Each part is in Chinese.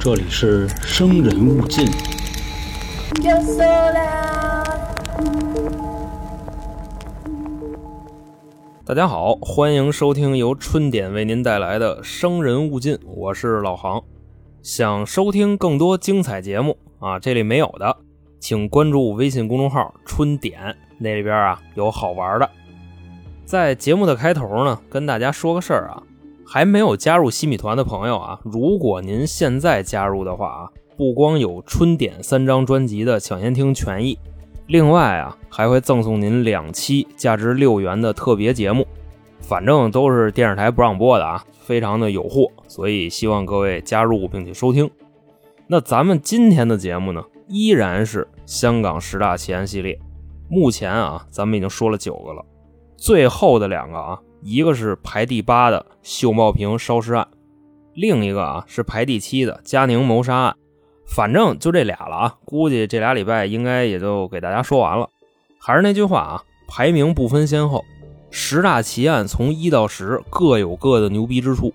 这里是生人勿近。大家好，欢迎收听由春点为您带来的《生人勿近》，我是老航。想收听更多精彩节目啊，这里没有的，请关注微信公众号“春点”，那里边啊有好玩的。在节目的开头呢，跟大家说个事儿啊，还没有加入西米团的朋友啊，如果您现在加入的话啊，不光有春点三张专辑的抢先听权益，另外啊，还会赠送您两期价值六元的特别节目，反正都是电视台不让播的啊，非常的有货，所以希望各位加入并且收听。那咱们今天的节目呢，依然是香港十大奇案系列，目前啊，咱们已经说了九个了，最后的两个啊，一个是排第八的秀茂坪烧尸案，另一个啊是排第七的嘉宁谋杀案。反正就这俩了啊，估计这俩礼拜应该也就给大家说完了。还是那句话啊，排名不分先后，十大奇案从一到十各有各的牛逼之处。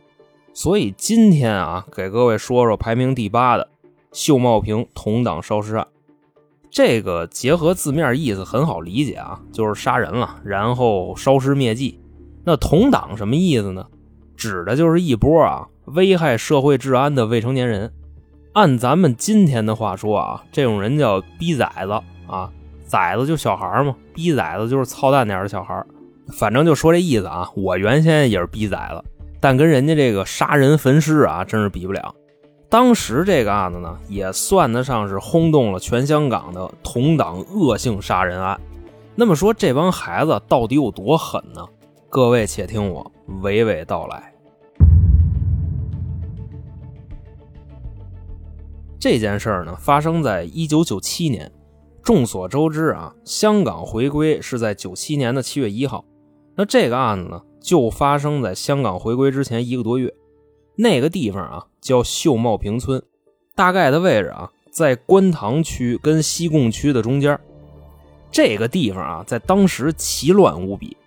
所以今天啊，给各位说说排名第八的秀茂坪同党烧尸案。这个结合字面意思很好理解啊，就是杀人了，然后烧尸灭迹。那同党什么意思呢？指的就是一波啊危害社会治安的未成年人。按咱们今天的话说啊，这种人叫逼崽子啊，崽子就小孩嘛，逼崽子就是操蛋点的小孩，反正就说这意思啊。我原先也是逼崽子，但跟人家这个杀人焚尸啊，真是比不了。当时这个案子呢，也算得上是轰动了全香港的同党恶性杀人案。那么说这帮孩子到底有多狠呢？各位且听我娓娓道来。这件事儿呢，发生在一九九七年。众所周知啊，香港回归是在九七年的七月一号。那这个案子呢，就发生在香港回归之前一个多月。那个地方啊，叫秀茂坪村，大概的位置啊，在观塘区跟西贡区的中间。这个地方啊，在当时奇乱无比。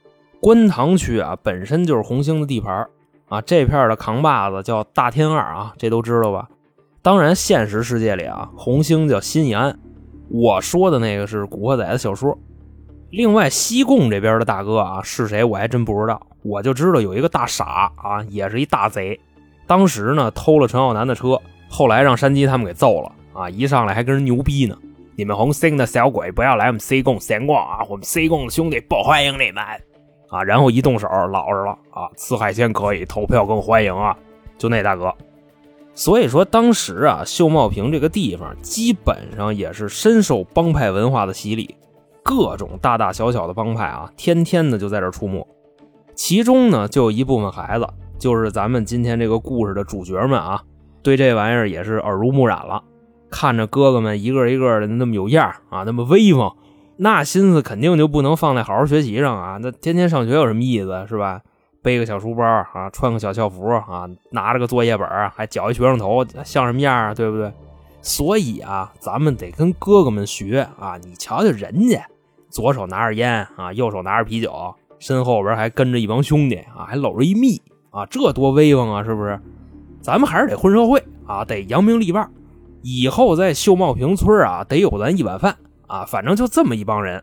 观塘区啊，本身就是红星的地盘啊，这片的扛把子叫大天二啊，这都知道吧？当然，现实世界里啊，红星叫新义安。我说的那个是《古惑仔》的小说。另外，西贡这边的大哥啊是谁，我还真不知道。我就知道有一个大傻啊，也是一大贼。当时呢，偷了陈浩南的车，后来让山鸡他们给揍了啊！一上来还跟人牛逼呢：“你们红星的小鬼不要来我们西贡闲逛啊！我们西贡的兄弟不欢迎你们啊！”然后一动手，老实了啊，吃海鲜可以，投票更欢迎啊！就那大哥。所以说，当时啊，秀茂坪这个地方基本上也是深受帮派文化的洗礼，各种大大小小的帮派啊，天天的就在这出没。其中呢，就有一部分孩子，就是咱们今天这个故事的主角们啊，对这玩意儿也是耳濡目染了。看着哥哥们一个一个的那么有样啊，那么威风，那心思肯定就不能放在好好学习上啊。那天天上学有什么意思，是吧？背个小书包啊，穿个小校服啊，拿着个作业本还绞一学生头，像什么样啊？对不对？所以啊，咱们得跟哥哥们学啊！你瞧瞧人家，左手拿着烟啊，右手拿着啤酒，身后边还跟着一帮兄弟啊，还搂着一蜜啊，这多威风啊！是不是？咱们还是得混社会啊，得扬名立万，以后在秀茂坪村啊，得有咱一碗饭啊！反正就这么一帮人。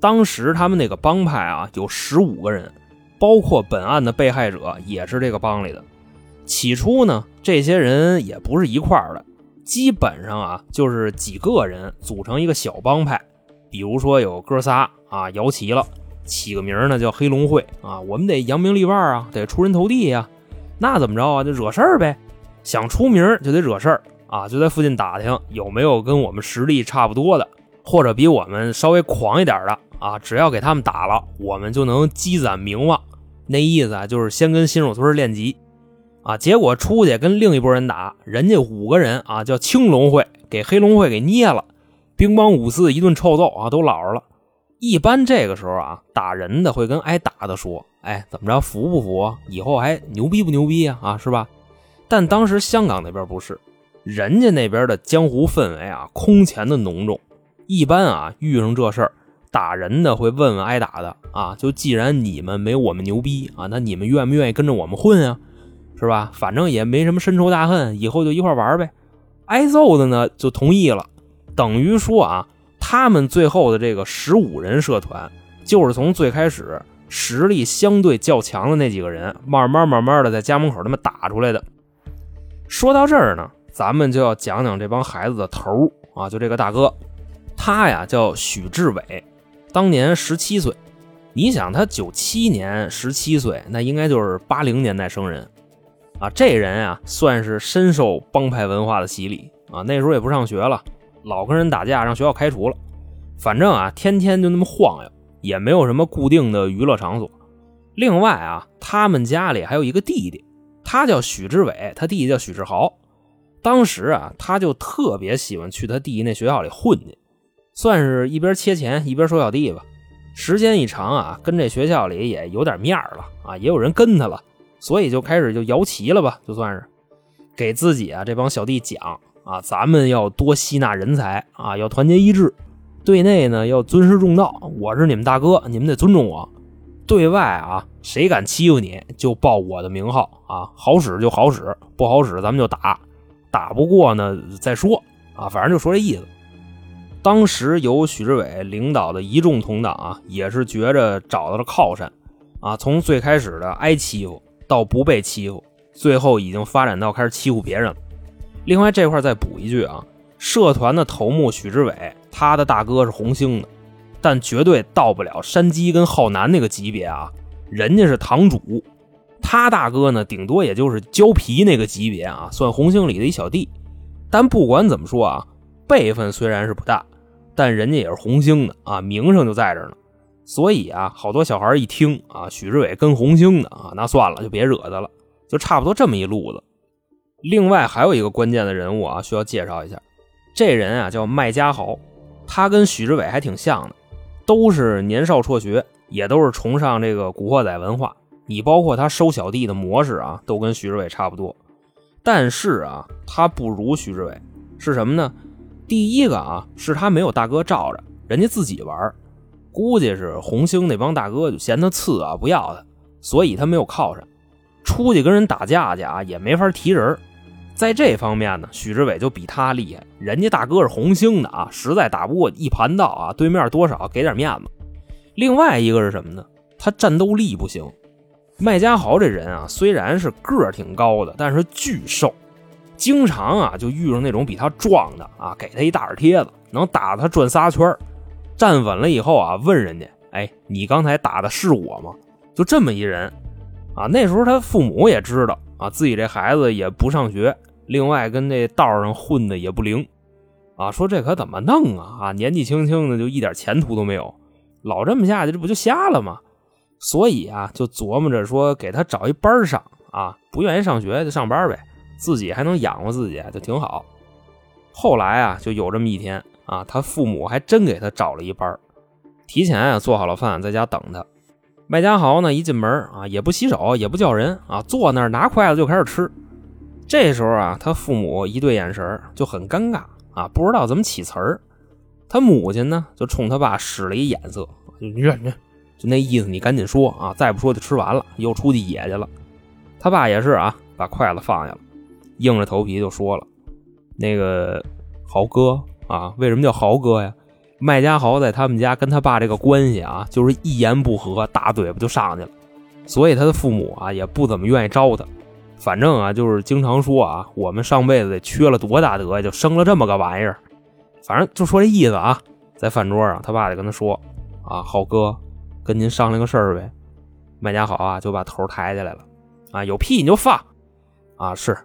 当时他们那个帮派啊，有十五个人。包括本案的被害者也是这个帮里的。起初呢，这些人也不是一块儿的，基本上啊就是几个人组成一个小帮派。比如说有哥仨啊摇齐了，起个名呢叫黑龙会啊，我们得扬名立万啊，得出人头地呀。那怎么着啊？就惹事儿呗，想出名就得惹事儿啊，就在附近打听有没有跟我们实力差不多的，或者比我们稍微狂一点的啊，只要给他们打了，我们就能积攒名望。那意思啊，就是先跟新手村练级，啊，结果出去跟另一拨人打，人家五个人啊叫青龙会，给黑龙会给捏了，兵帮五四一顿臭揍啊，都老实了。一般这个时候啊，打人的会跟挨打的说：“哎，怎么着，服不服？以后还牛逼不牛逼啊？啊，是吧？”但当时香港那边不是，人家那边的江湖氛围啊，空前的浓重。一般啊，遇上这事儿。打人的会问问挨打的啊，就既然你们没我们牛逼啊，那你们愿不愿意跟着我们混啊？是吧？反正也没什么深仇大恨，以后就一块玩呗。挨揍的呢就同意了，等于说啊，他们最后的这个十五人社团，就是从最开始实力相对较强的那几个人，慢慢慢慢的在家门口他们打出来的。说到这儿呢，咱们就要讲讲这帮孩子的头啊，就这个大哥，他呀叫许志伟，当年十七岁。你想他九七年十七岁，那应该就是八零年代生人啊。这人啊，算是深受帮派文化的洗礼啊。那时候也不上学了，老跟人打架，让学校开除了。反正啊，天天就那么晃悠，也没有什么固定的娱乐场所。另外啊，他们家里还有一个弟弟，他叫许志伟，他弟弟叫许志豪。当时啊，他就特别喜欢去他弟弟那学校里混去，算是一边切钱一边收小弟吧。时间一长啊，跟这学校里也有点面了啊，也有人跟他了，所以就开始就摇旗了吧，就算是给自己啊这帮小弟讲啊，咱们要多吸纳人才啊，要团结一致，对内呢要尊师重道，我是你们大哥，你们得尊重我。对外啊，谁敢欺负你就报我的名号啊，好使就好使，不好使咱们就打，打不过呢再说啊，反正就说这意思。当时由许志伟领导的一众同党啊，也是觉着找到了靠山，啊，从最开始的挨欺负到不被欺负，最后已经发展到开始欺负别人了。另外这块再补一句啊，社团的头目许志伟，他的大哥是红星的，但绝对到不了山鸡跟浩南那个级别啊，人家是堂主，他大哥呢，顶多也就是胶皮那个级别啊，算红星里的一小弟。但不管怎么说啊。辈分虽然是不大，但人家也是红星的啊，名声就在这呢。所以啊，好多小孩一听啊，许志伟跟红星的啊，那算了，就别惹他了，就差不多这么一路子。另外还有一个关键的人物啊，需要介绍一下，这人啊叫麦家豪，他跟许志伟还挺像的，都是年少辍学，也都是崇尚这个古惑仔文化。你包括他收小弟的模式啊，都跟许志伟差不多。但是啊，他不如许志伟，是什么呢？第一个啊，是他没有大哥罩着，人家自己玩估计是红星那帮大哥就嫌他次啊，不要他，所以他没有靠上。出去跟人打架去啊，也没法提人。在这方面呢，许志伟就比他厉害。人家大哥是红星的啊，实在打不过一盘道啊，对面多少给点面子。另外一个是什么呢？他战斗力不行。麦家豪这人啊，虽然是个儿挺高的，但是巨瘦。经常啊，就遇上那种比他壮的啊，给他一大耳贴子，能打他转仨圈站稳了以后啊，问人家：“哎，你刚才打的是我吗？”就这么一人啊。那时候他父母也知道啊，自己这孩子也不上学，另外跟那道上混的也不灵啊，说这可怎么弄啊？啊，年纪轻轻的就一点前途都没有，老这么下去，这不就瞎了吗？所以啊，就琢磨着说给他找一班上啊，不愿意上学就上班呗。自己还能养活自己，就挺好。后来啊，就有这么一天啊，他父母还真给他找了一班，提前啊做好了饭，在家等他。麦家豪呢，一进门啊，也不洗手，也不叫人啊，坐那儿拿筷子就开始吃。这时候啊，他父母一对眼神就很尴尬啊，不知道怎么起词儿。他母亲呢，就冲他爸使了一眼色，你忍着，就那意思，你赶紧说啊，再不说就吃完了，又出去野去了。他爸也是啊，把筷子放下了。硬着头皮就说了：“那个豪哥啊，为什么叫豪哥呀？麦家豪在他们家跟他爸这个关系啊，就是一言不合大嘴巴就上去了，所以他的父母啊也不怎么愿意招他。反正啊，就是经常说啊，我们上辈子得缺了多大德，就生了这么个玩意儿。反正就说这意思啊。在饭桌上，他爸就跟他说：啊，豪哥，跟您商量个事儿呗。麦家豪啊就把头抬起来了：啊，有屁你就放啊，是。”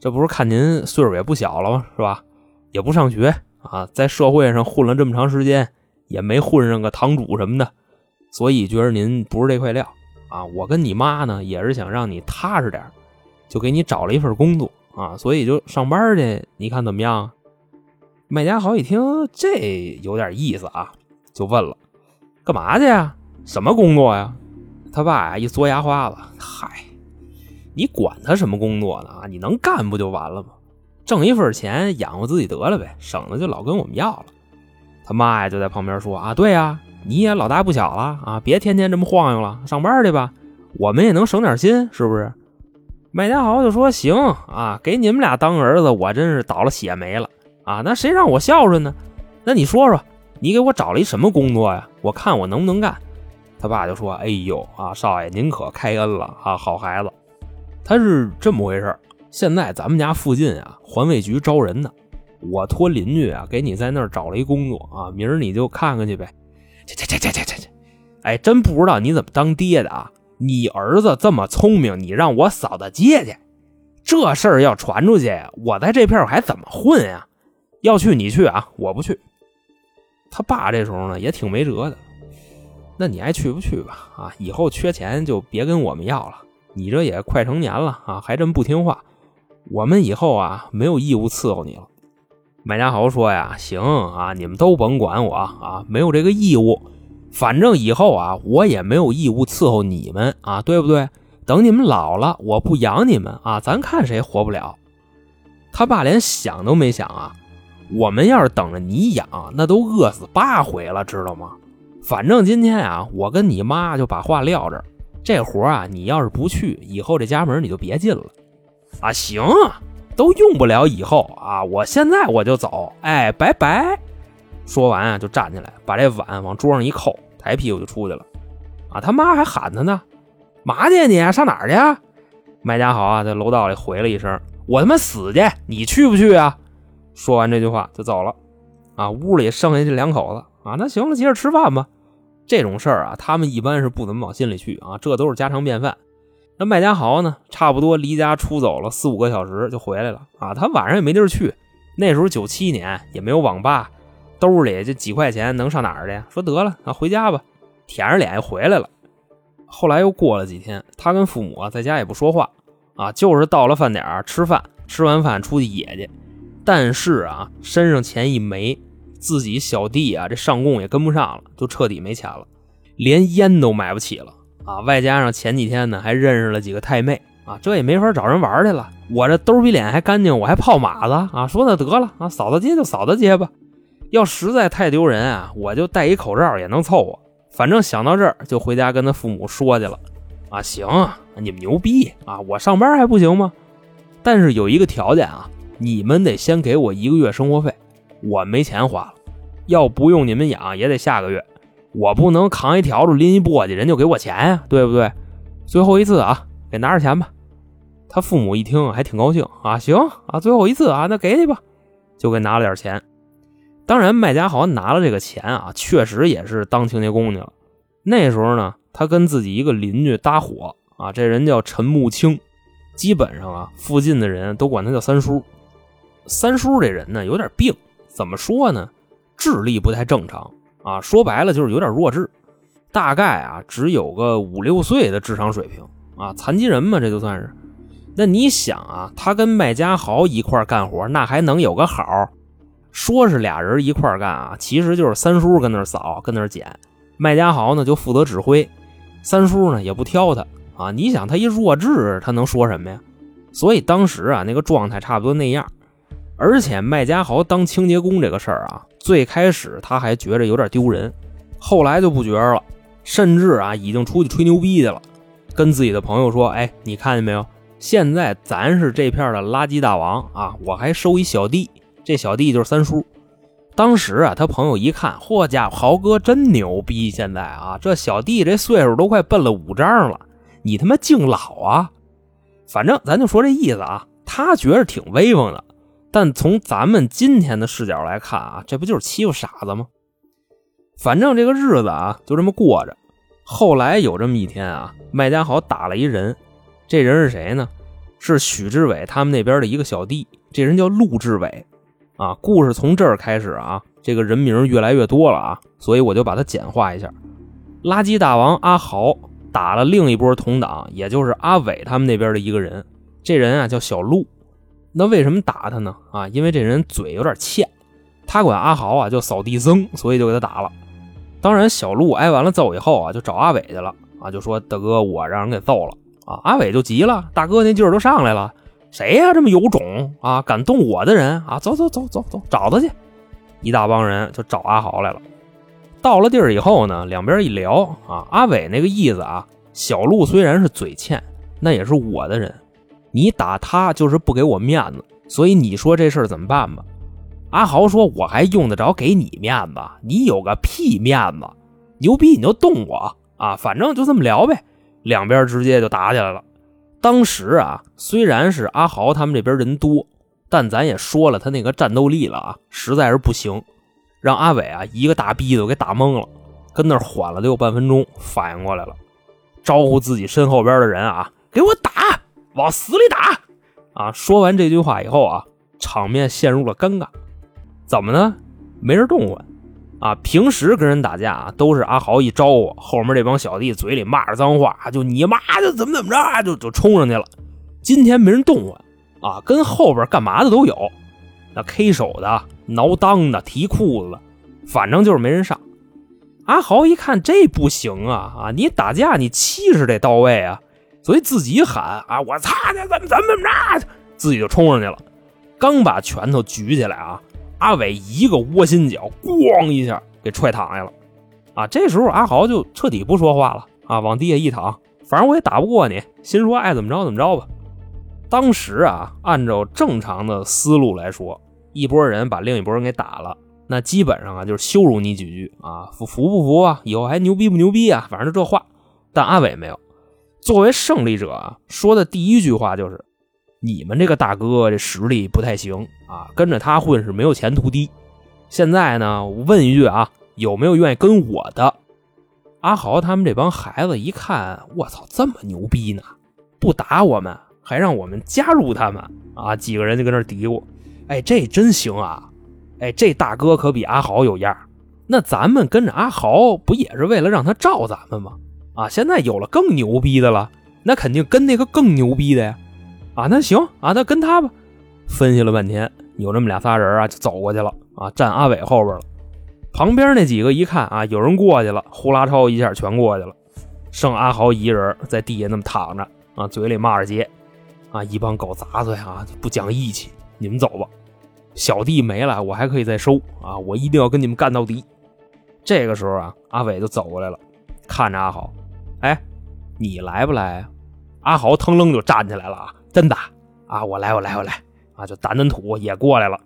这不是看您岁数也不小了吗？是吧？也不上学啊，在社会上混了这么长时间，也没混上个堂主什么的，所以觉得您不是这块料啊。我跟你妈呢，也是想让你踏实点，就给你找了一份工作啊，所以就上班去。你看怎么样？麦家豪一听这有点意思啊，就问了：“干嘛去呀？什么工作呀？”他爸呀一嘬牙花子，嗨。你管他什么工作呢？啊，你能干不就完了吗？挣一份钱养活自己得了呗，省得就老跟我们要了。他妈呀就在旁边说啊，对呀，你也老大不小了啊，别天天这么晃悠了，上班去吧，我们也能省点心，是不是？麦家豪就说：“行啊，给你们俩当儿子，我真是倒了血霉了啊！那谁让我孝顺呢？那你说说，你给我找了一什么工作呀？我看我能不能干。”他爸就说：“哎呦啊，少爷您可开恩了啊，好孩子。他是这么回事现在咱们家附近啊，环卫局招人呢，我托邻居啊给你在那儿找了一工作啊，明儿你就看看去呗。这这这这这这这，哎，真不知道你怎么当爹的啊！你儿子这么聪明，你让我嫂子接去，这事儿要传出去，我在这片儿还怎么混呀？要去你去啊，我不去。他爸这时候呢也挺没辙的。那你爱去不去吧？啊，以后缺钱就别跟我们要了。你这也快成年了啊，还这么不听话，我们以后啊没有义务伺候你了。麦家豪说呀：“行啊，你们都甭管我啊，没有这个义务。反正以后啊，我也没有义务伺候你们啊，对不对？等你们老了，我不养你们啊，咱看谁活不了。”他爸连想都没想啊，我们要是等着你养，那都饿死八回了，知道吗？反正今天啊，我跟你妈就把话撂这儿。这活啊，你要是不去，以后这家门你就别进了。啊，行，都用不了以后啊，我现在我就走。哎，拜拜。说完啊，就站起来，把这碗往桌上一扣，抬屁股就出去了。啊，他妈还喊他呢，嘛去你？上哪儿去？麦家豪啊，在楼道里回了一声：“我他妈死去，你去不去啊？”说完这句话就走了。啊，屋里剩下这两口子啊，那行了，接着吃饭吧。这种事儿啊，他们一般是不怎么往心里去啊，这都是家常便饭。那麦家豪呢，差不多离家出走了四五个小时就回来了啊，他晚上也没地儿去。那时候九七年也没有网吧，兜里这几块钱能上哪儿去？说得了啊，回家吧，舔着脸又回来了。后来又过了几天，他跟父母啊在家也不说话啊，就是到了饭点吃饭，吃完饭出去野去。但是啊，身上钱一没。自己小弟啊，这上供也跟不上了，就彻底没钱了，连烟都买不起了啊！外加上前几天呢，还认识了几个太妹啊，这也没法找人玩去了。我这兜比脸还干净，我还泡马子啊！说那得了啊，嫂子接就嫂子接吧。要实在太丢人啊，我就戴一口罩也能凑合。反正想到这儿，就回家跟他父母说去了。啊，行，你们牛逼啊！我上班还不行吗？但是有一个条件啊，你们得先给我一个月生活费。我没钱花了，要不用你们养也得下个月，我不能扛一条子拎一簸箕，人就给我钱呀，对不对？最后一次啊，给拿着钱吧。他父母一听还挺高兴啊，行啊，最后一次啊，那给你吧，就给拿了点钱。当然，麦家豪拿了这个钱啊，确实也是当清洁工去了。那时候呢，他跟自己一个邻居搭伙啊，这人叫陈木青，基本上啊，附近的人都管他叫三叔。三叔这人呢，有点病。怎么说呢？智力不太正常啊，说白了就是有点弱智，大概啊只有个五六岁的智商水平啊，残疾人嘛，这就算是。那你想啊，他跟麦家豪一块干活，那还能有个好？说是俩人一块干啊，其实就是三叔跟那扫，跟那捡，麦家豪呢就负责指挥，三叔呢也不挑他啊。你想他一弱智，他能说什么呀？所以当时啊那个状态差不多那样。而且麦家豪当清洁工这个事儿啊，最开始他还觉着有点丢人，后来就不觉着了，甚至啊已经出去吹牛逼去了，跟自己的朋友说：“哎，你看见没有？现在咱是这片的垃圾大王啊！我还收一小弟，这小弟就是三叔。当时啊，他朋友一看，嚯家伙，豪哥真牛逼！现在啊，这小弟这岁数都快奔了五张了，你他妈敬老啊！反正咱就说这意思啊，他觉着挺威风的。”但从咱们今天的视角来看啊，这不就是欺负傻子吗？反正这个日子啊，就这么过着。后来有这么一天啊，麦家豪打了一人，这人是谁呢？是许志伟他们那边的一个小弟，这人叫陆志伟。啊，故事从这儿开始啊，这个人名越来越多了啊，所以我就把它简化一下。垃圾大王阿豪打了另一波同党，也就是阿伟他们那边的一个人，这人啊叫小陆。那为什么打他呢？啊，因为这人嘴有点欠，他管阿豪啊叫扫地僧，所以就给他打了。当然，小鹿挨完了揍以后啊，就找阿伟去了啊，就说大哥，我让人给揍了啊。阿伟就急了，大哥那劲儿都上来了，谁呀这么有种啊，敢动我的人啊？走走走走走，找他去。一大帮人就找阿豪来了。到了地儿以后呢，两边一聊啊，阿伟那个意思啊，小鹿虽然是嘴欠，那也是我的人。你打他就是不给我面子，所以你说这事儿怎么办吧？阿豪说：“我还用得着给你面子？你有个屁面子！牛逼你就动我啊！反正就这么聊呗。”两边直接就打起来了。当时啊，虽然是阿豪他们这边人多，但咱也说了他那个战斗力了啊，实在是不行，让阿伟啊一个大逼子给打懵了，跟那缓了得有半分钟，反应过来了，招呼自己身后边的人啊，给我打，往死里打！啊，说完这句话以后啊，场面陷入了尴尬。怎么呢？没人动唤啊！平时跟人打架啊，都是阿豪一招呼，后面这帮小弟嘴里骂着脏话，就你妈就怎么怎么着啊，就就冲上去了。今天没人动唤啊，跟后边干嘛的都有，那 K 手的、挠裆的、提裤子的，反正就是没人上。阿豪一看这不行啊啊！你打架你气势得到位啊，所以自己喊啊，我擦你怎么怎么怎么着，自己就冲上去了。刚把拳头举起来啊。阿伟一个窝心脚，咣一下给踹躺下了。啊，这时候阿豪就彻底不说话了啊，往地下一躺，反正我也打不过你，心说爱怎么着怎么着吧。当时啊，按照正常的思路来说，一拨人把另一拨人给打了，那基本上啊就是羞辱你几句啊，服服不服啊？以后还牛逼不牛逼啊？反正就这话。但阿伟没有，作为胜利者啊，说的第一句话就是。你们这个大哥这实力不太行啊，跟着他混是没有前途的。现在呢，我问一句啊，有没有愿意跟我的？阿豪他们这帮孩子一看，我操，这么牛逼呢，不打我们，还让我们加入他们啊！几个人就跟那嘀咕，哎，这真行啊！哎，这大哥可比阿豪有样。那咱们跟着阿豪，不也是为了让他罩咱们吗？啊，现在有了更牛逼的了，那肯定跟那个更牛逼的呀。啊，那行啊，那跟他吧。分析了半天，有这么俩仨人啊，就走过去了啊，站阿伟后边了。旁边那几个一看啊，有人过去了，呼啦超一下全过去了，剩阿豪一人在地下那么躺着啊，嘴里骂着街啊，一帮狗杂碎啊，不讲义气，你们走吧。小弟没了，我还可以再收啊，我一定要跟你们干到底。这个时候啊，阿伟就走过来了，看着阿豪，哎，你来不来？阿豪腾楞就站起来了啊。真的啊，我来，我来，我来啊！就掸掸土也过来了。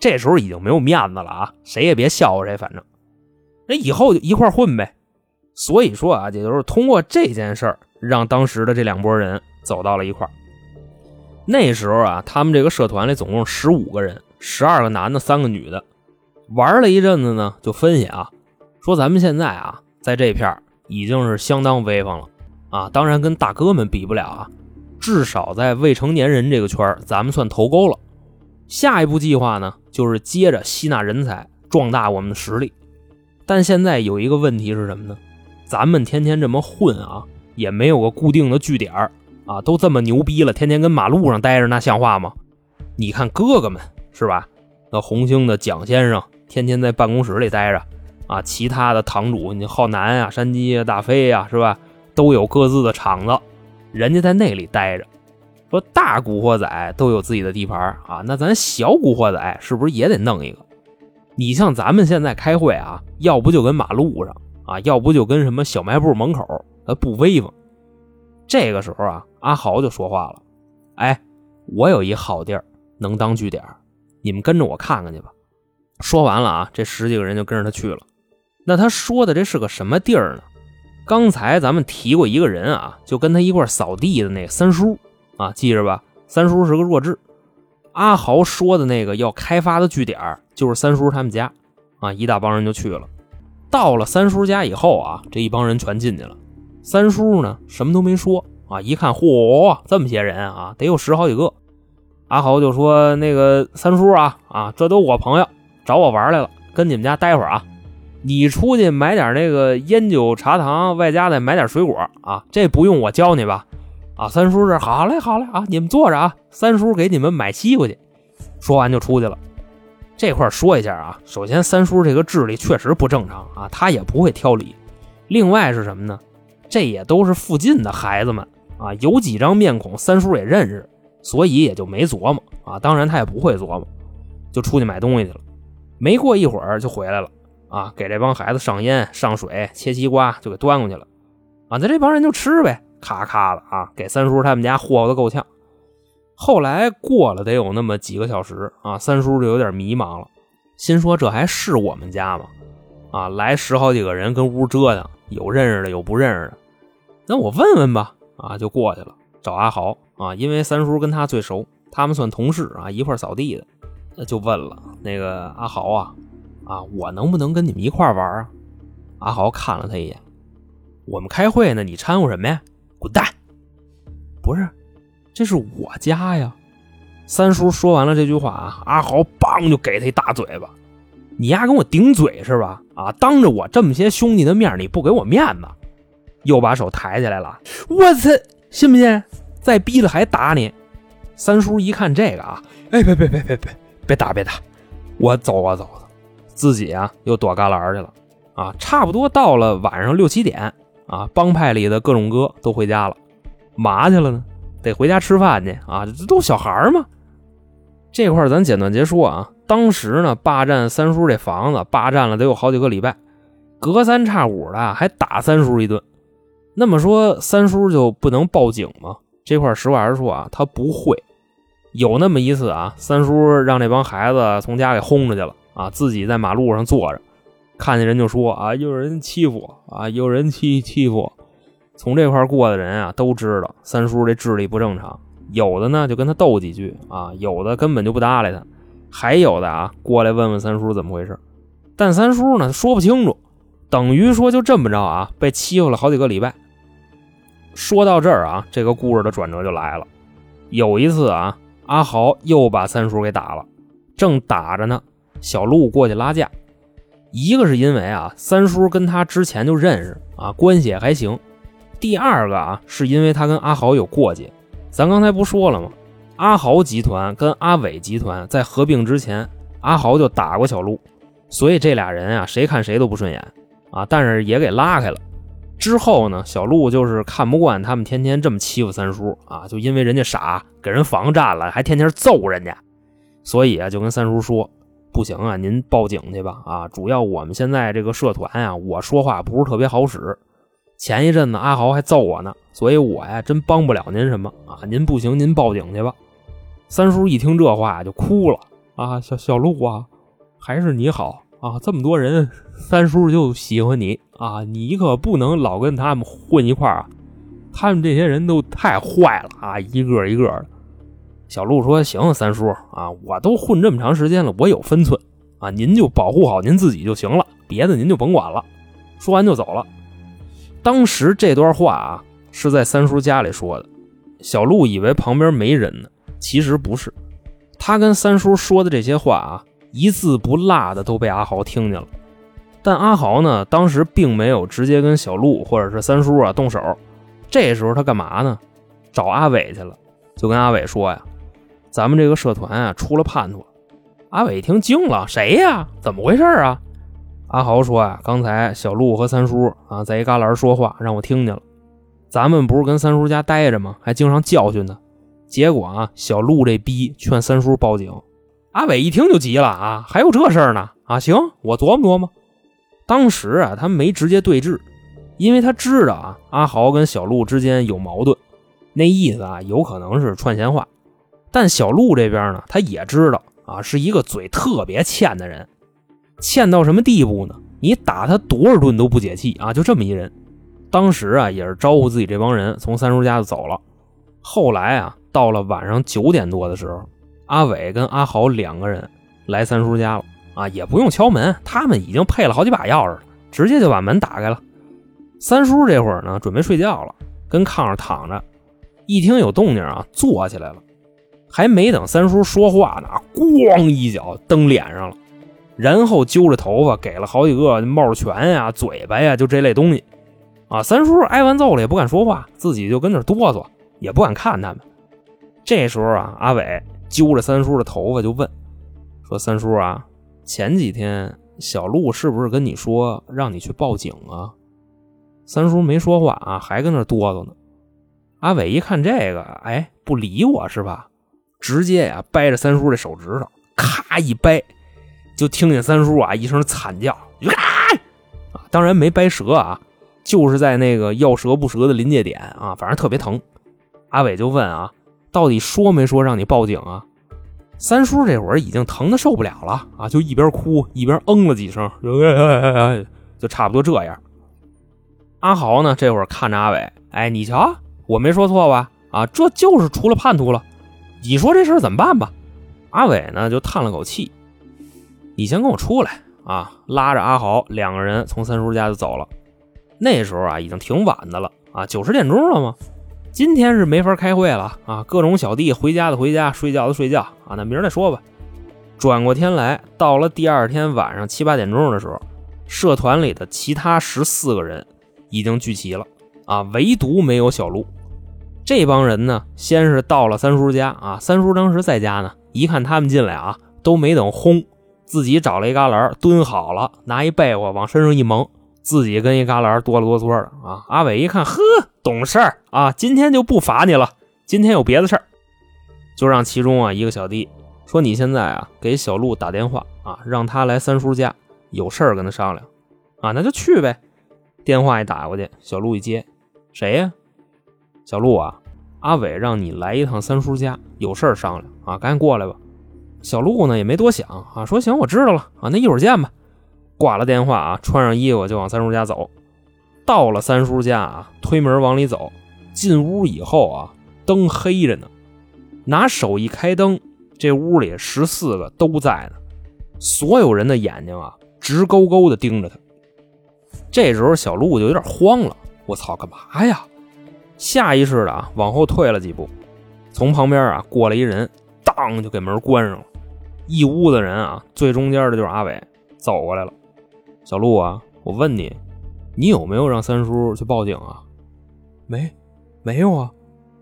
这时候已经没有面子了啊，谁也别笑话谁，反正那以后就一块混呗。所以说啊，也就是通过这件事儿，让当时的这两拨人走到了一块那时候啊，他们这个社团里总共十五个人，十二个男的，三个女的。玩了一阵子呢，就分析啊，说咱们现在啊，在这片已经是相当威风了啊，当然跟大哥们比不了啊。至少在未成年人这个圈咱们算头钩了。下一步计划呢，就是接着吸纳人才，壮大我们的实力。但现在有一个问题是什么呢？咱们天天这么混啊，也没有个固定的据点啊，都这么牛逼了，天天跟马路上待着，那像话吗？你看哥哥们是吧？那红星的蒋先生天天在办公室里待着啊，其他的堂主，你浩南啊、山鸡啊、大飞呀，是吧？都有各自的厂子。人家在那里待着，说大古惑仔都有自己的地盘啊，那咱小古惑仔是不是也得弄一个？你像咱们现在开会啊，要不就跟马路上啊，要不就跟什么小卖部门口，呃不威风。这个时候啊，阿豪就说话了：“哎，我有一好地儿能当据点，你们跟着我看看去吧。”说完了啊，这十几个人就跟着他去了。那他说的这是个什么地儿呢？刚才咱们提过一个人啊，就跟他一块扫地的那三叔啊，记着吧，三叔是个弱智。阿豪说的那个要开发的据点就是三叔他们家啊，一大帮人就去了。到了三叔家以后啊，这一帮人全进去了。三叔呢，什么都没说啊，一看，嚯，这么些人啊，得有十好几个。阿豪就说：“那个三叔啊，啊，这都我朋友，找我玩来了，跟你们家待会儿啊。”你出去买点那个烟酒茶糖，外加再买点水果啊，这不用我教你吧？啊，三叔这好嘞，好嘞啊，你们坐着啊，三叔给你们买西瓜去。说完就出去了。这块说一下啊，首先三叔这个智力确实不正常啊，他也不会挑理。另外是什么呢？这也都是附近的孩子们啊，有几张面孔三叔也认识，所以也就没琢磨啊。当然他也不会琢磨，就出去买东西去了。没过一会儿就回来了。啊，给这帮孩子上烟、上水、切西瓜，就给端过去了。啊，那这帮人就吃呗，咔咔的啊，给三叔他们家霍霍的够呛。后来过了得有那么几个小时啊，三叔就有点迷茫了，心说这还是我们家吗？啊，来十好几个人跟屋折腾，有认识的，有不认识的，那我问问吧。啊，就过去了找阿豪啊，因为三叔跟他最熟，他们算同事啊，一块扫地的。就问了那个阿豪啊，啊，我能不能跟你们一块玩啊？阿豪看了他一眼，我们开会呢，你掺和什么呀？滚蛋！不是，这是我家呀。三叔说完了这句话啊，阿豪梆就给他一大嘴巴。你丫跟我顶嘴是吧？啊，当着我这么些兄弟的面，你不给我面子，又把手抬起来了。我操，信不信？再逼了还打你？三叔一看这个啊，哎，别别别别别，别打别打，我走我走，自己啊又躲旮旯去了。啊，差不多到了晚上六七点啊，帮派里的各种哥都回家了，嘛去了呢？得回家吃饭去啊，这都小孩嘛。这块咱简短截说啊，当时呢霸占三叔这房子，霸占了得有好几个礼拜，隔三差五的还打三叔一顿。那么说三叔就不能报警吗？这块实话实说啊，他不会。有那么一次啊，三叔让那帮孩子从家给轰出去了啊，自己在马路上坐着。看见人就说啊，有人欺负我啊，有人欺欺负我。从这块过的人啊，都知道三叔这智力不正常。有的呢就跟他斗几句啊，有的根本就不搭理他，还有的啊过来问问三叔怎么回事。但三叔呢说不清楚，等于说就这么着啊，被欺负了好几个礼拜。说到这儿啊，这个故事的转折就来了。有一次啊，阿豪又把三叔给打了，正打着呢，小鹿过去拉架。一个是因为啊，三叔跟他之前就认识啊，关系也还行。第二个啊，是因为他跟阿豪有过节。咱刚才不说了吗？阿豪集团跟阿伟集团在合并之前，阿豪就打过小鹿，所以这俩人啊，谁看谁都不顺眼啊。但是也给拉开了。之后呢，小鹿就是看不惯他们天天这么欺负三叔啊，就因为人家傻，给人房占了，还天天揍人家，所以啊，就跟三叔说。不行啊，您报警去吧！啊，主要我们现在这个社团呀，我说话不是特别好使。前一阵子阿豪还揍我呢，所以我呀真帮不了您什么啊。您不行，您报警去吧。三叔一听这话就哭了啊，小小鹿啊，还是你好啊，这么多人，三叔就喜欢你啊，你可不能老跟他们混一块儿啊，他们这些人都太坏了啊，一个一个的。小鹿说：“行，三叔啊，我都混这么长时间了，我有分寸啊，您就保护好您自己就行了，别的您就甭管了。”说完就走了。当时这段话啊是在三叔家里说的，小鹿以为旁边没人呢，其实不是。他跟三叔说的这些话啊，一字不落的都被阿豪听见了。但阿豪呢，当时并没有直接跟小鹿或者是三叔啊动手。这时候他干嘛呢？找阿伟去了，就跟阿伟说呀。咱们这个社团啊，出了叛徒。阿伟一听惊了：“谁呀？怎么回事啊？”阿豪说：“啊，刚才小鹿和三叔啊，在一旮旯说话，让我听见了。咱们不是跟三叔家待着吗？还经常教训他。结果啊，小鹿这逼劝三叔报警。阿伟一听就急了啊，还有这事儿呢？啊，行，我琢磨琢磨。当时啊，他没直接对峙，因为他知道啊，阿豪跟小鹿之间有矛盾，那意思啊，有可能是串闲话。”但小鹿这边呢，他也知道啊，是一个嘴特别欠的人，欠到什么地步呢？你打他多少顿都不解气啊！就这么一人，当时啊也是招呼自己这帮人从三叔家就走了。后来啊，到了晚上九点多的时候，阿伟跟阿豪两个人来三叔家了啊，也不用敲门，他们已经配了好几把钥匙了，直接就把门打开了。三叔这会儿呢，准备睡觉了，跟炕上躺着，一听有动静啊，坐起来了。还没等三叔说话呢，咣一脚蹬脸上了，然后揪着头发给了好几个帽拳呀、嘴巴呀，就这类东西。啊，三叔挨完揍了也不敢说话，自己就跟那哆嗦，也不敢看他们。这时候啊，阿伟揪着三叔的头发就问：“说三叔啊，前几天小鹿是不是跟你说让你去报警啊？”三叔没说话啊，还跟那哆嗦呢。阿伟一看这个，哎，不理我是吧？直接呀，掰着三叔的手指头，咔一掰，就听见三叔啊一声惨叫，啊，当然没掰折啊，就是在那个要折不折的临界点啊，反正特别疼。阿伟就问啊，到底说没说让你报警啊？三叔这会儿已经疼的受不了了啊，就一边哭一边嗯了几声，就差不多这样。阿豪呢，这会儿看着阿伟，哎，你瞧，我没说错吧？啊，这就是出了叛徒了。你说这事儿怎么办吧？阿伟呢，就叹了口气，你先跟我出来啊！拉着阿豪，两个人从三叔家就走了。那时候啊，已经挺晚的了啊，九十点钟了吗？今天是没法开会了啊！各种小弟回家的回家，睡觉的睡觉啊！那明儿再说吧。转过天来，到了第二天晚上七八点钟的时候，社团里的其他十四个人已经聚齐了啊，唯独没有小鹿。这帮人呢，先是到了三叔家啊，三叔当时在家呢，一看他们进来啊，都没等轰，自己找了一旮旯蹲好了，拿一被窝往身上一蒙。自己跟一旮旯哆了哆嗦的啊！阿伟一看，呵，懂事儿啊！今天就不罚你了，今天有别的事儿，就让其中啊一个小弟说：“你现在啊给小鹿打电话啊，让他来三叔家，有事儿跟他商量啊。”那就去呗。电话一打过去，小鹿一接：“谁呀？”小陆啊，阿伟让你来一趟三叔家，有事儿商量啊，赶紧过来吧。小陆呢也没多想啊，说：“行，我知道了啊，那一会儿见吧。”挂了电话啊，穿上衣服就往三叔家走。到了三叔家啊，推门往里走。进屋以后啊，灯黑着呢。拿手一开灯，这屋里十四个都在呢。所有人的眼睛啊，直勾勾的盯着他。这时候小鹿就有点慌了，我操，干嘛呀？下意识的啊，往后退了几步。从旁边啊过来一人，当就给门关上了。一屋子人啊，最中间的就是阿伟，走过来了。小鹿啊，我问你，你有没有让三叔去报警啊？没，没有啊！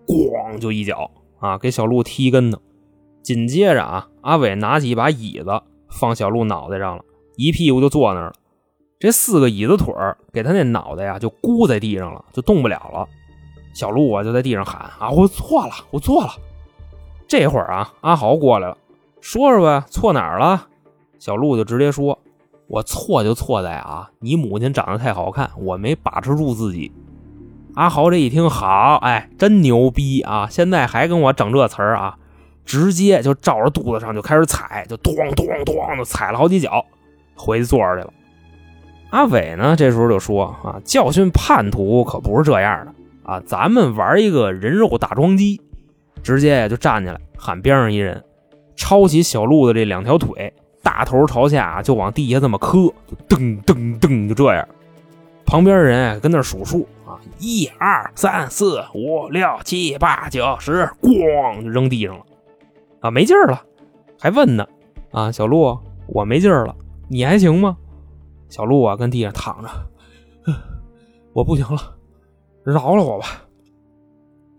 咣就一脚啊，给小鹿踢跟头。紧接着啊，阿伟拿起一把椅子放小鹿脑袋上了，一屁股就坐那儿了。这四个椅子腿儿给他那脑袋呀就箍在地上了，就动不了了。小鹿啊就在地上喊啊，我错了，我错了。这会儿啊，阿豪过来了，说说吧，错哪儿了？小鹿就直接说。我错就错在啊，你母亲长得太好看，我没把持住自己。阿豪这一听，好，哎，真牛逼啊！现在还跟我整这词儿啊，直接就照着肚子上就开始踩，就咚咚咚的踩了好几脚，回去坐着去了。阿伟呢，这时候就说啊，教训叛徒可不是这样的啊，咱们玩一个人肉大桩机，直接就站起来喊边上一人，抄起小鹿的这两条腿。大头朝下就往地下这么磕，噔噔噔，就这样。旁边人跟那数数啊，一二三四五六七八九十，咣就扔地上了。啊，没劲儿了，还问呢。啊，小鹿，我没劲儿了，你还行吗？小鹿啊，跟地上躺着，我不行了，饶了我吧。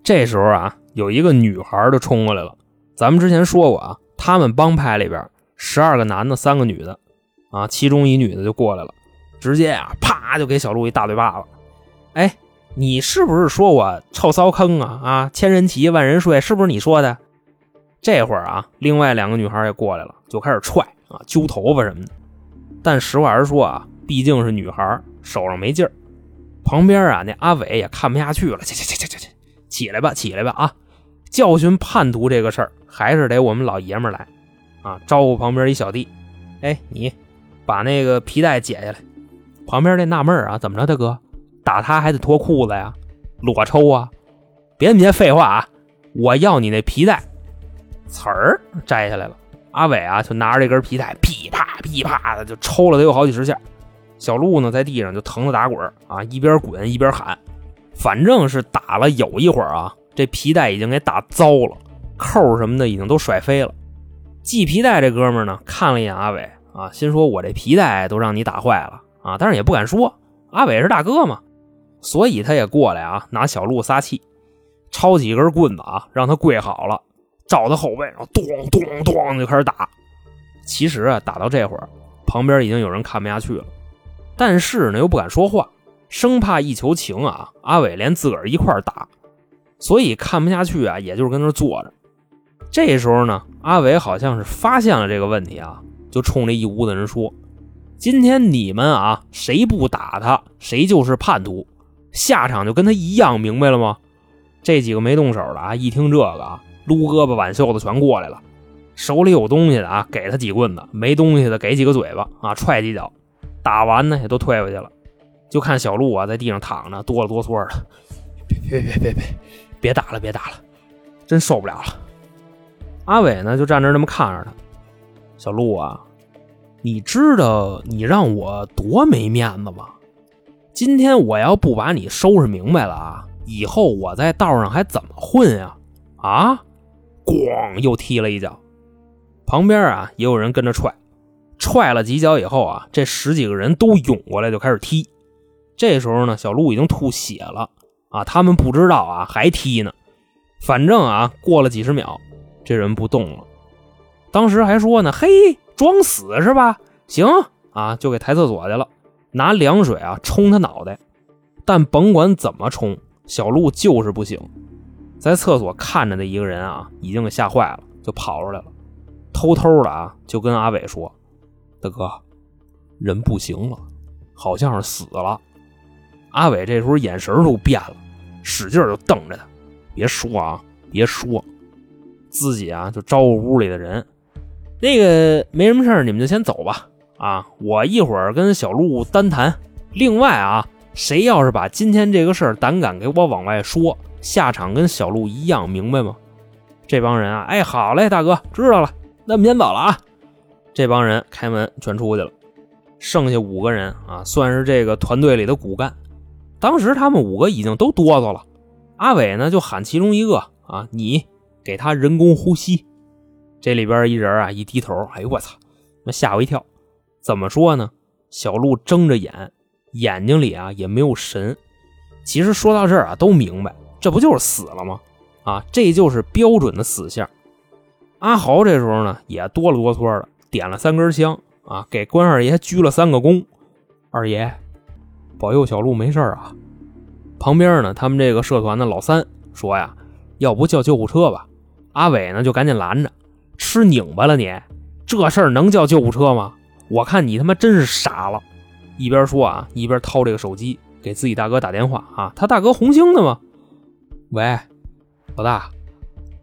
这时候啊，有一个女孩就冲过来了。咱们之前说过啊，他们帮派里边。十二个男的，三个女的，啊，其中一女的就过来了，直接啊，啪就给小鹿一大嘴巴子。哎，你是不是说我臭骚坑啊？啊，千人骑，万人睡，是不是你说的？这会儿啊，另外两个女孩也过来了，就开始踹啊，揪头发什么的。但实话实说啊，毕竟是女孩，手上没劲儿。旁边啊，那阿伟也看不下去了，起起起起起起，起来吧，起来吧啊！教训叛徒这个事儿，还是得我们老爷们来。啊！招呼旁边一小弟，哎，你把那个皮带解下来。旁边那纳闷啊，怎么着，大哥打他还得脱裤子呀？裸抽啊？别那么些废话啊！我要你那皮带，词儿摘下来了。阿伟啊，就拿着这根皮带，噼啪噼啪的就抽了得有好几十下。小鹿呢，在地上就疼得打滚啊，一边滚一边喊，反正是打了有一会儿啊，这皮带已经给打糟了，扣什么的已经都甩飞了。系皮带这哥们呢，看了一眼阿伟啊，心说：“我这皮带都让你打坏了啊！”但是也不敢说，阿伟是大哥嘛，所以他也过来啊，拿小鹿撒气，抄起一根棍子啊，让他跪好了，照他后背，然后咚咚咚就开始打。其实啊，打到这会儿，旁边已经有人看不下去了，但是呢又不敢说话，生怕一求情啊，阿伟连自个儿一块打，所以看不下去啊，也就是跟那坐着。这时候呢，阿伟好像是发现了这个问题啊，就冲这一屋子人说：“今天你们啊，谁不打他，谁就是叛徒，下场就跟他一样，明白了吗？”这几个没动手的啊，一听这个啊，撸胳膊挽袖子全过来了。手里有东西的啊，给他几棍子；没东西的，给几个嘴巴啊，踹几脚。打完呢，也都退回去了。就看小鹿啊，在地上躺着，哆了哆嗦的。别别别别别，别打了，别打了，真受不了了。阿伟呢，就站那那么看着他。小鹿啊，你知道你让我多没面子吗？今天我要不把你收拾明白了啊，以后我在道上还怎么混呀？啊！咣，又踢了一脚。旁边啊，也有人跟着踹，踹了几脚以后啊，这十几个人都涌过来就开始踢。这时候呢，小鹿已经吐血了啊！他们不知道啊，还踢呢。反正啊，过了几十秒，这人不动了。当时还说呢：“嘿，装死是吧？行啊，就给抬厕所去了，拿凉水啊冲他脑袋。但甭管怎么冲，小鹿就是不醒。在厕所看着的一个人啊，已经给吓坏了，就跑出来了，偷偷的啊，就跟阿伟说：‘大哥，人不行了，好像是死了。’阿伟这时候眼神都变了，使劲就瞪着他，别说啊，别说，自己啊就招呼屋里的人，那个没什么事你们就先走吧。啊，我一会儿跟小鹿单谈。另外啊，谁要是把今天这个事儿胆敢给我往外说，下场跟小鹿一样，明白吗？这帮人啊，哎，好嘞，大哥，知道了，那我们先走了啊。这帮人开门全出去了，剩下五个人啊，算是这个团队里的骨干。当时他们五个已经都哆嗦了，阿伟呢就喊其中一个啊，你给他人工呼吸。这里边一人啊一低头，哎呦我操，那吓我一跳。怎么说呢？小鹿睁着眼，眼睛里啊也没有神。其实说到这儿啊，都明白，这不就是死了吗？啊，这就是标准的死相。阿豪这时候呢也哆了哆嗦的，点了三根香啊，给关二爷鞠了三个躬。二爷。保佑小路没事啊！旁边呢，他们这个社团的老三说呀：“要不叫救护车吧？”阿伟呢就赶紧拦着：“吃拧巴了你？这事儿能叫救护车吗？我看你他妈真是傻了！”一边说啊，一边掏这个手机给自己大哥打电话啊。他大哥红星的吗？喂，老大，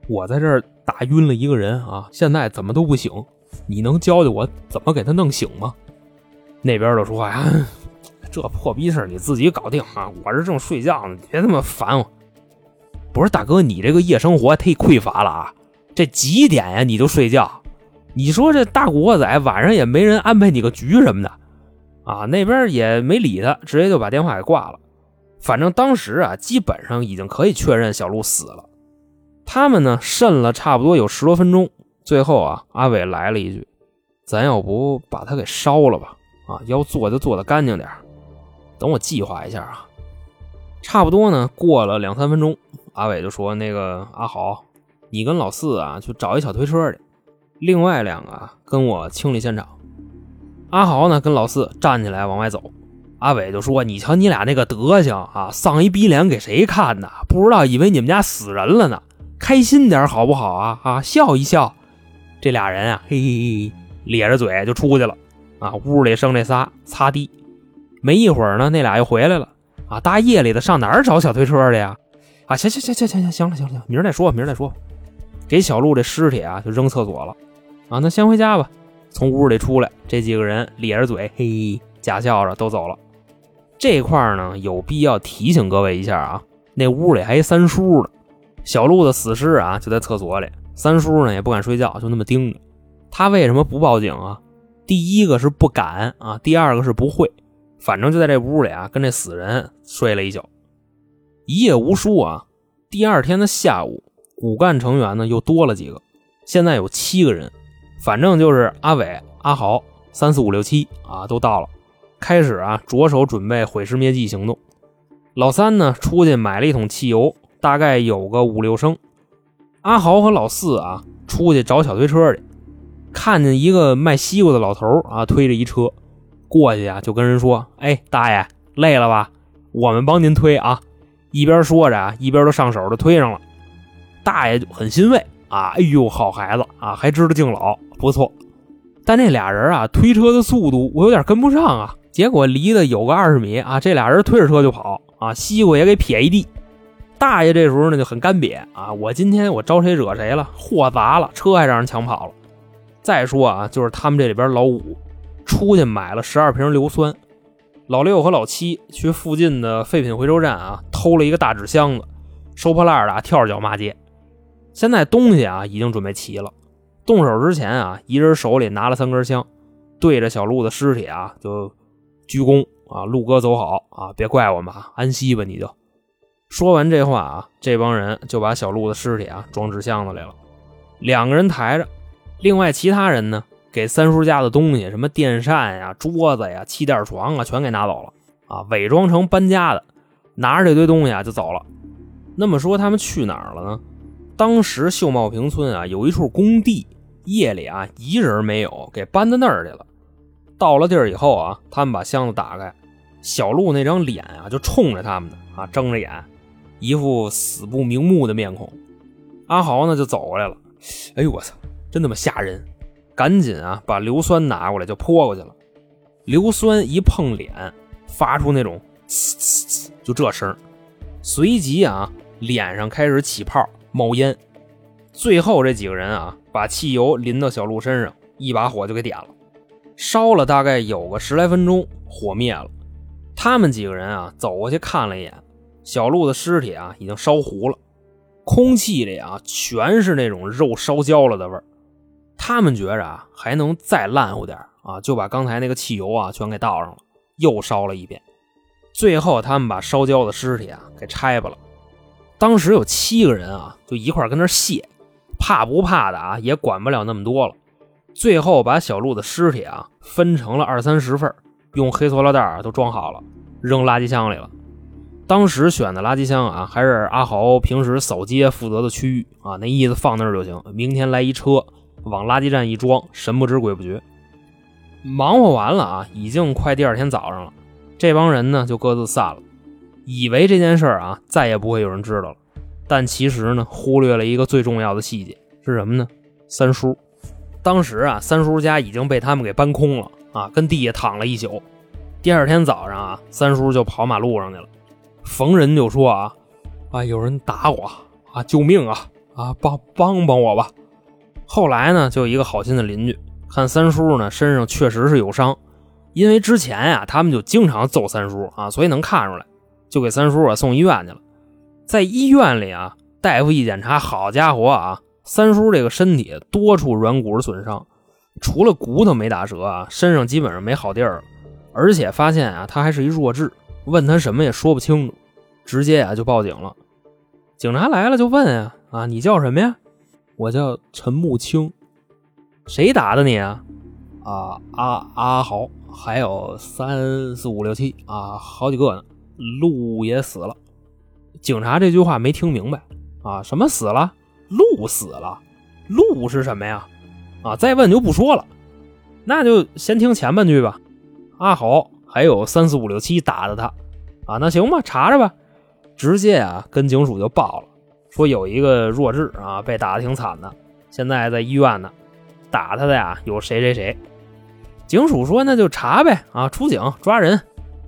我在这儿打晕了一个人啊，现在怎么都不醒？你能教教我怎么给他弄醒吗？那边的说呀。这破逼事你自己搞定啊！我这正睡觉呢，别他妈烦我。不是大哥，你这个夜生活忒匮乏了啊！这几点呀，你就睡觉？你说这大古惑仔晚上也没人安排你个局什么的啊？那边也没理他，直接就把电话给挂了。反正当时啊，基本上已经可以确认小鹿死了。他们呢，慎了差不多有十多分钟，最后啊，阿伟来了一句：“咱要不把他给烧了吧？啊，要做就做的干净点等我计划一下啊，差不多呢。过了两三分钟，阿伟就说：“那个阿豪，你跟老四啊去找一小推车去，另外两个跟我清理现场。”阿豪呢跟老四站起来往外走，阿伟就说：“你瞧你俩那个德行啊，丧一逼脸给谁看呢？不知道以为你们家死人了呢，开心点好不好啊？啊，笑一笑。”这俩人啊，嘿嘿嘿，咧着嘴就出去了。啊，屋里剩这仨擦地。没一会儿呢，那俩又回来了啊！大夜里的上哪儿找小推车去呀？啊，行行行行行行，行了行了行，明儿再说，明儿再说。给小鹿这尸体啊，就扔厕所了啊！那先回家吧。从屋里出来，这几个人咧着嘴，嘿，假笑着都走了。这块呢，有必要提醒各位一下啊，那屋里还一三叔呢。小鹿的死尸啊，就在厕所里。三叔呢，也不敢睡觉，就那么盯着。他为什么不报警啊？第一个是不敢啊，第二个是不会。反正就在这屋里啊，跟这死人睡了一觉，一夜无书啊。第二天的下午，骨干成员呢又多了几个，现在有七个人。反正就是阿伟、阿豪三四五六七啊，都到了，开始啊着手准备毁尸灭迹行动。老三呢出去买了一桶汽油，大概有个五六升。阿豪和老四啊出去找小推车去，看见一个卖西瓜的老头啊推着一车。过去啊，就跟人说：“哎，大爷，累了吧？我们帮您推啊！”一边说着啊，一边都上手就推上了。大爷就很欣慰啊，哎呦，好孩子啊，还知道敬老，不错。但这俩人啊，推车的速度我有点跟不上啊。结果离得有个二十米啊，这俩人推着车就跑啊，西瓜也给撇一地。大爷这时候呢就很干瘪啊，我今天我招谁惹谁了？货砸了，车还让人抢跑了。再说啊，就是他们这里边老五出去买了十二瓶硫酸，老六和老七去附近的废品回收站啊偷了一个大纸箱子，收破烂的啊跳着脚骂街。现在东西啊已经准备齐了，动手之前啊，一人手里拿了三根香，对着小鹿的尸体啊就鞠躬啊，鹿哥走好啊，别怪我们啊，安息吧你就。说完这话啊，这帮人就把小鹿的尸体啊装纸箱子里了，两个人抬着，另外其他人呢给三叔家的东西，什么电扇呀、桌子呀、气垫床啊，全给拿走了啊，伪装成搬家的，拿着这堆东西啊就走了。那么说他们去哪儿了呢？当时秀茂坪村啊有一处工地，夜里啊一人没有，给搬到那儿去了。到了地儿以后啊，他们把箱子打开，小鹿那张脸啊就冲着他们的啊睁着眼。一副死不瞑目的面孔，阿豪呢就走过来了。哎呦我操，真他妈吓人！赶紧啊，把硫酸拿过来就泼过去了。硫酸一碰脸，发出那种呲呲呲，就这声。随即啊，脸上开始起泡冒烟。最后这几个人啊，把汽油淋到小鹿身上，一把火就给点了，烧了大概有个十来分钟，火灭了。他们几个人啊，走过去看了一眼。小鹿的尸体啊，已经烧糊了，空气里啊全是那种肉烧焦了的味儿。他们觉着啊，还能再烂乎点啊，就把刚才那个汽油啊全给倒上了，又烧了一遍。最后，他们把烧焦的尸体啊给拆吧了。当时有七个人啊，就一块跟那卸，怕不怕的啊，也管不了那么多了。最后，把小鹿的尸体啊分成了二三十份，用黑塑料袋都装好了，扔垃圾箱里了。当时选的垃圾箱啊，还是阿豪平时扫街负责的区域啊，那意思放那儿就行。明天来一车，往垃圾站一装，神不知鬼不觉。忙活完了啊，已经快第二天早上了。这帮人呢就各自散了，以为这件事儿啊再也不会有人知道了。但其实呢，忽略了一个最重要的细节是什么呢？三叔，当时啊，三叔家已经被他们给搬空了啊，跟地下躺了一宿。第二天早上啊，三叔就跑马路上去了。逢人就说啊，啊，有人打我啊，救命啊，啊，帮帮帮我吧。后来呢，就一个好心的邻居看三叔呢身上确实是有伤，因为之前呀他们就经常揍三叔啊，所以能看出来，就给三叔啊送医院去了。在医院里啊，大夫一检查，好家伙啊，三叔这个身体多处软骨损伤，除了骨头没打折啊，身上基本上没好地儿了，而且发现啊他还是一弱智。问他什么也说不清楚，直接啊就报警了。警察来了就问啊啊，你叫什么呀？我叫陈木青。谁打的你啊？啊阿阿豪，还有三四五六七啊，好几个呢。鹿也死了。警察这句话没听明白啊？什么死了？鹿死了？鹿是什么呀？啊，再问就不说了。那就先听前半句吧。阿豪。还有三四五六七打的他，啊，那行吧，查查吧，直接啊跟警署就报了，说有一个弱智啊被打的挺惨的，现在在医院呢，打他的呀有谁谁谁。警署说那就查呗，啊，出警抓人，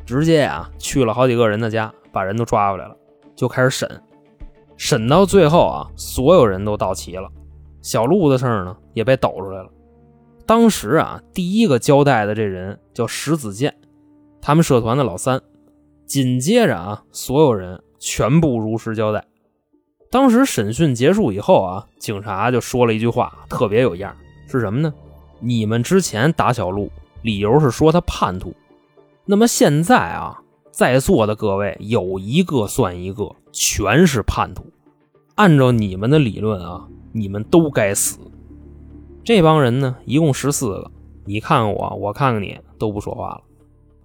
直接啊去了好几个人的家，把人都抓回来了，就开始审，审到最后啊，所有人都到齐了，小鹿的事儿呢也被抖出来了。当时啊，第一个交代的这人叫石子健。他们社团的老三，紧接着啊，所有人全部如实交代。当时审讯结束以后啊，警察就说了一句话，特别有样，是什么呢？你们之前打小鹿，理由是说他叛徒。那么现在啊，在座的各位有一个算一个，全是叛徒。按照你们的理论啊，你们都该死。这帮人呢，一共十四个，你看看我，我看看你，都不说话了。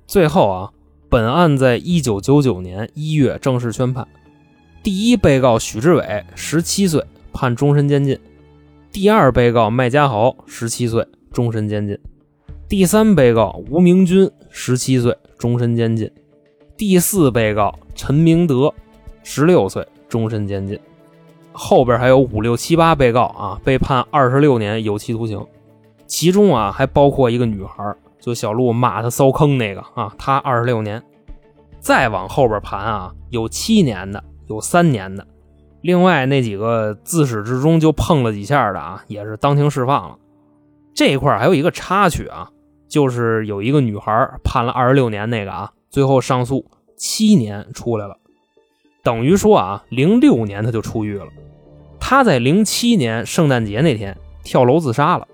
最后啊，本案在一九九九年一月正式宣判。第一被告许志伟，十七岁，判终身监禁；第二被告麦家豪，十七岁，终身监禁；第三被告吴明军，十七岁，终身监禁；第四被告陈明德，十六岁，终身监禁。后边还有五六七八被告啊，被判二十六年有期徒刑，其中啊还包括一个女孩。就小鹿骂他骚坑那个啊，他二十六年，再往后边盘啊，有七年的，有三年的。另外那几个自始至终就碰了几下的啊，也是当庭释放了。这一块还有一个插曲啊，就是有一个女孩判了二十六年那个啊，最后上诉七年出来了，等于说啊，零六年她就出狱了。她在零七年圣诞节那天跳楼自杀了，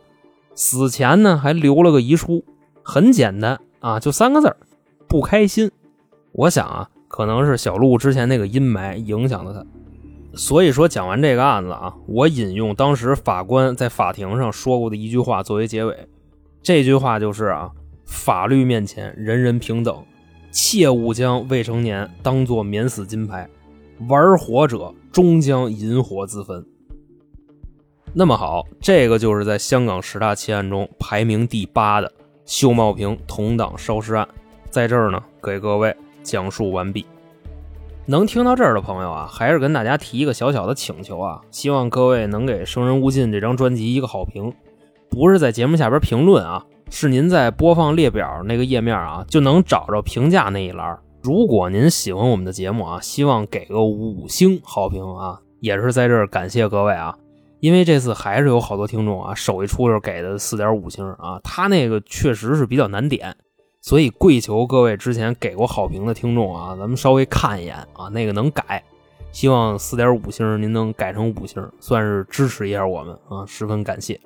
死前呢还留了个遗书，很简单啊，就三个字儿：不开心。我想啊，可能是小鹿之前那个阴霾影响了他。所以说，讲完这个案子啊，我引用当时法官在法庭上说过的一句话作为结尾。这句话就是啊，法律面前人人平等，切勿将未成年当作免死金牌，玩火者终将引火自焚。那么好，这个就是在香港十大奇案中排名第八的秀茂坪同党烧尸案，在这儿呢，给各位讲述完毕。能听到这儿的朋友啊，还是跟大家提一个小小的请求啊，希望各位能给《生人勿近》这张专辑一个好评，不是在节目下边评论啊，是您在播放列表那个页面啊，就能找着评价那一栏。如果您喜欢我们的节目啊，希望给个五星好评啊，也是在这儿感谢各位啊，因为这次还是有好多听众啊，手一出就给的四点五星啊，他那个确实是比较难点。所以跪求各位之前给过好评的听众啊，咱们稍微看一眼啊，那个能改，希望四点五星您能改成五星，算是支持一下我们啊，十分感谢。